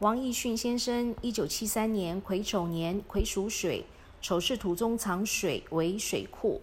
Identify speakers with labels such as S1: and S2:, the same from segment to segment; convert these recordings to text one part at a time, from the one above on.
S1: 王义训先生，一九七三年癸丑年，癸属水，丑是土中藏水为水库。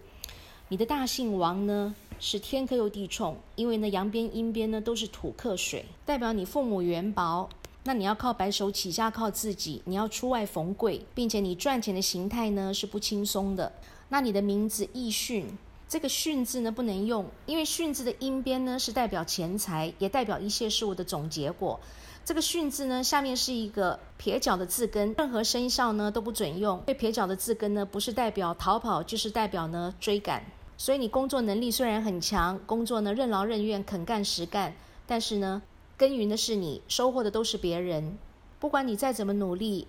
S1: 你的大姓王呢是天克又地冲，因为呢阳边阴边呢都是土克水，代表你父母缘薄。那你要靠白手起家，靠自己，你要出外逢贵，并且你赚钱的形态呢是不轻松的。那你的名字义训，这个训字呢不能用，因为训字的阴边呢是代表钱财，也代表一切事物的总结果。这个巽字呢，下面是一个撇脚的字根，任何生肖呢都不准用。对撇脚的字根呢，不是代表逃跑，就是代表呢追赶。所以你工作能力虽然很强，工作呢任劳任怨、肯干实干，但是呢耕耘的是你，收获的都是别人。不管你再怎么努力，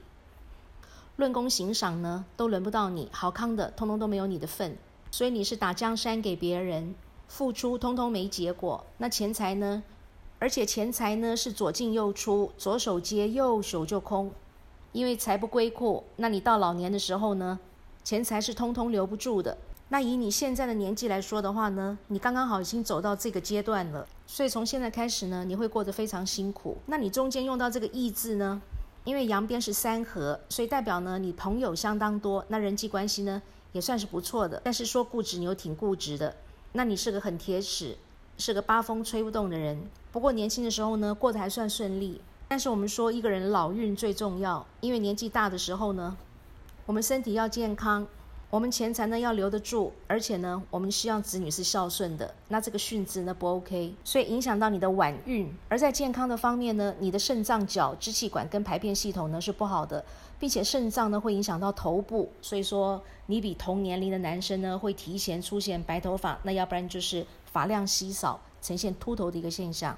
S1: 论功行赏呢，都轮不到你。好康的，通通都没有你的份。所以你是打江山给别人，付出通通没结果。那钱财呢？而且钱财呢是左进右出，左手接右手就空，因为财不归库。那你到老年的时候呢，钱财是通通留不住的。那以你现在的年纪来说的话呢，你刚刚好已经走到这个阶段了，所以从现在开始呢，你会过得非常辛苦。那你中间用到这个义字呢，因为阳边是三合，所以代表呢你朋友相当多，那人际关系呢也算是不错的。但是说固执，你又挺固执的。那你是个很铁齿。是个八风吹不动的人，不过年轻的时候呢，过得还算顺利。但是我们说一个人老运最重要，因为年纪大的时候呢，我们身体要健康，我们钱财呢要留得住，而且呢，我们希望子女是孝顺的。那这个训字呢不 OK，所以影响到你的晚运。而在健康的方面呢，你的肾脏、脚、支气管跟排便系统呢是不好的，并且肾脏呢会影响到头部，所以说你比同年龄的男生呢会提前出现白头发，那要不然就是。发量稀少，呈现秃头的一个现象。